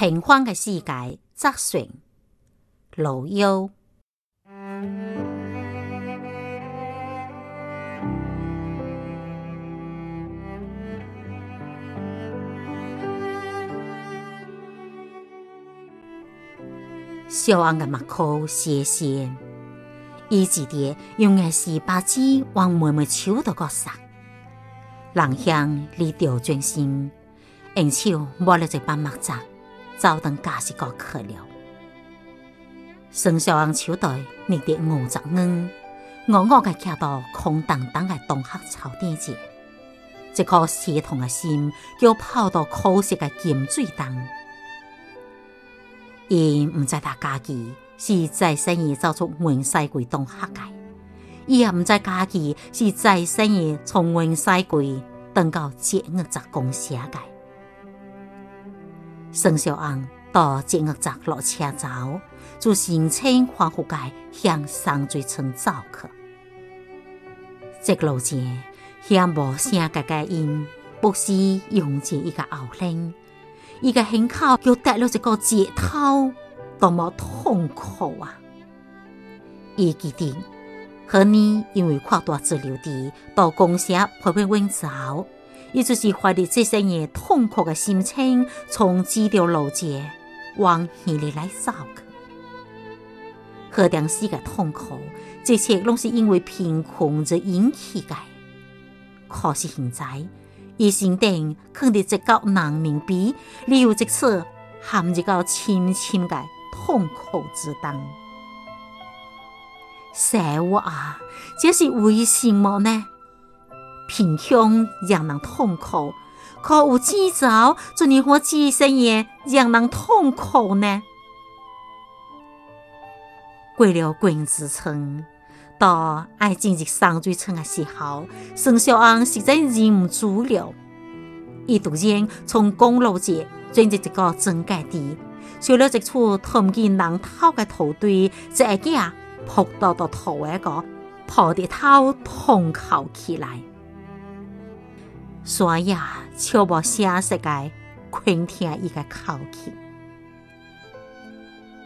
平凡嘅世界，则算老友。小安嘅目口斜斜，伊记得用嘅是把纸往妹妹手度角撒，人向你调转身，用手摸了一把墨汁，早等假是个去了。孙小安手袋捏得五十硬，我我嘅徛到空荡荡的东黑草地前，一颗血痛的心叫泡到苦涩嘅咸水中。伊唔知他家己是在生意走出文西鬼东黑界，伊也唔知家己是在生意从文西鬼等到接恶宅公社界。孙小安到接恶宅落车走，就心情恍惚界向上水村走去。这路前向无声嘅嘅音，不时涌进一个后领。伊个胸口又带了一个折头，多么痛苦啊！伊记得，和你因为跨大自留地到公社陪陪温走，伊就是怀着这些年痛苦的心情，从这条路节往远里来走去。何等时的痛苦，这切拢是因为贫困而引起的。可是现在。伊心顶肯定一个难明白，理由即此陷入到深深的痛苦之中。生活啊，这是为什么呢？贫穷让人痛苦，可有几招就令我几生也让人痛苦呢？过了君子村。到爱进入上水村的时候，孙小安实在忍不住了。伊突然从公路节转入一个真界地，找了一处看见人头的土堆，一下扑到到土一个，抱着头痛哭起来。山野悄无声息的倾听伊个哭泣。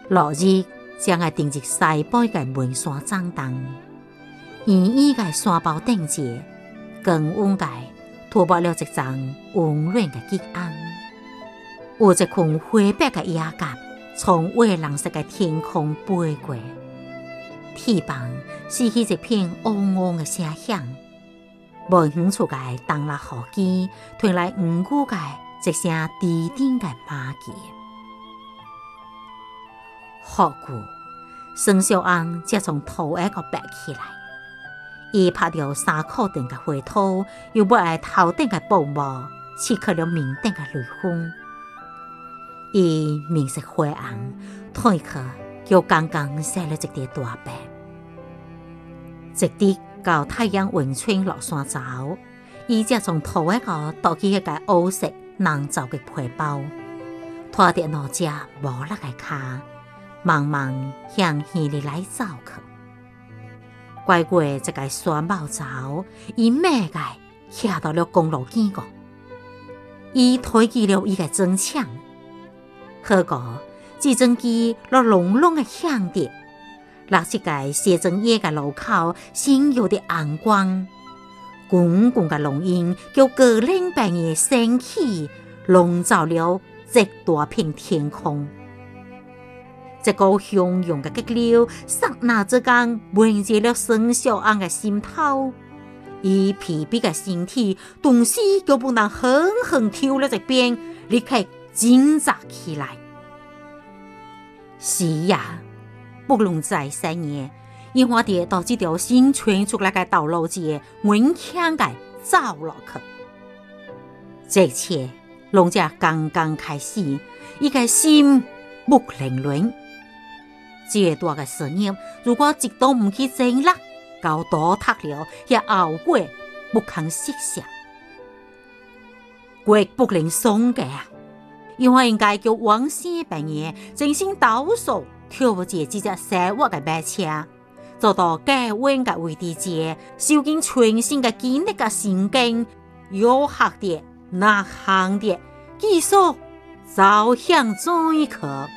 落日将爱定入西北的门山长东。圆圆的山包顶节，更温界涂抹了一层温暖的吉安。有一群灰白的野鸽从蔚蓝色的天空飞过，翅膀是起一片嗡嗡的声响。无远处的东拉河机传来五谷的一声低低的马叫。好久，孙小安才从土下个爬起来。伊拍着衫裤顶嘅灰土，又不爱头顶嘅布帽，刺去了面顶嘅雷风。伊面色灰暗，褪去又刚刚晒了一叠大白。直直到太阳完全落山走，伊才从土一个倒起一个乌色难走嘅皮包，拖着两只无力嘅脚，慢慢向县里来走去。拐过一个山毛槽，伊咩个徛到了公路边个，伊推起了伊个砖墙，好个直升机落隆隆的响着，落一个写真叶个路口闪耀的红光，滚滚的浓烟叫格林半夜升起，笼罩了这大片天空。这个汹涌的激流，刹那之间温热了孙小安的心头。伊疲惫的身体顿时就不能狠狠跳了一边，立刻挣扎起来。是呀，不论在三年，因花蝶到这条新穿出来的道路前，顽强的走落去。这一切，拢才刚刚开始，伊个心不凌乱。这大的事业，如果一度唔去争啦，搞倒塌了，也后果不堪设想。绝不能松嘅，因为应该叫王先半夜精心倒数，跳不这几只生活的马车，做到改稳的位置前，受尽全身的精力嘅神经，有效的、呐喊的，继续走向追客。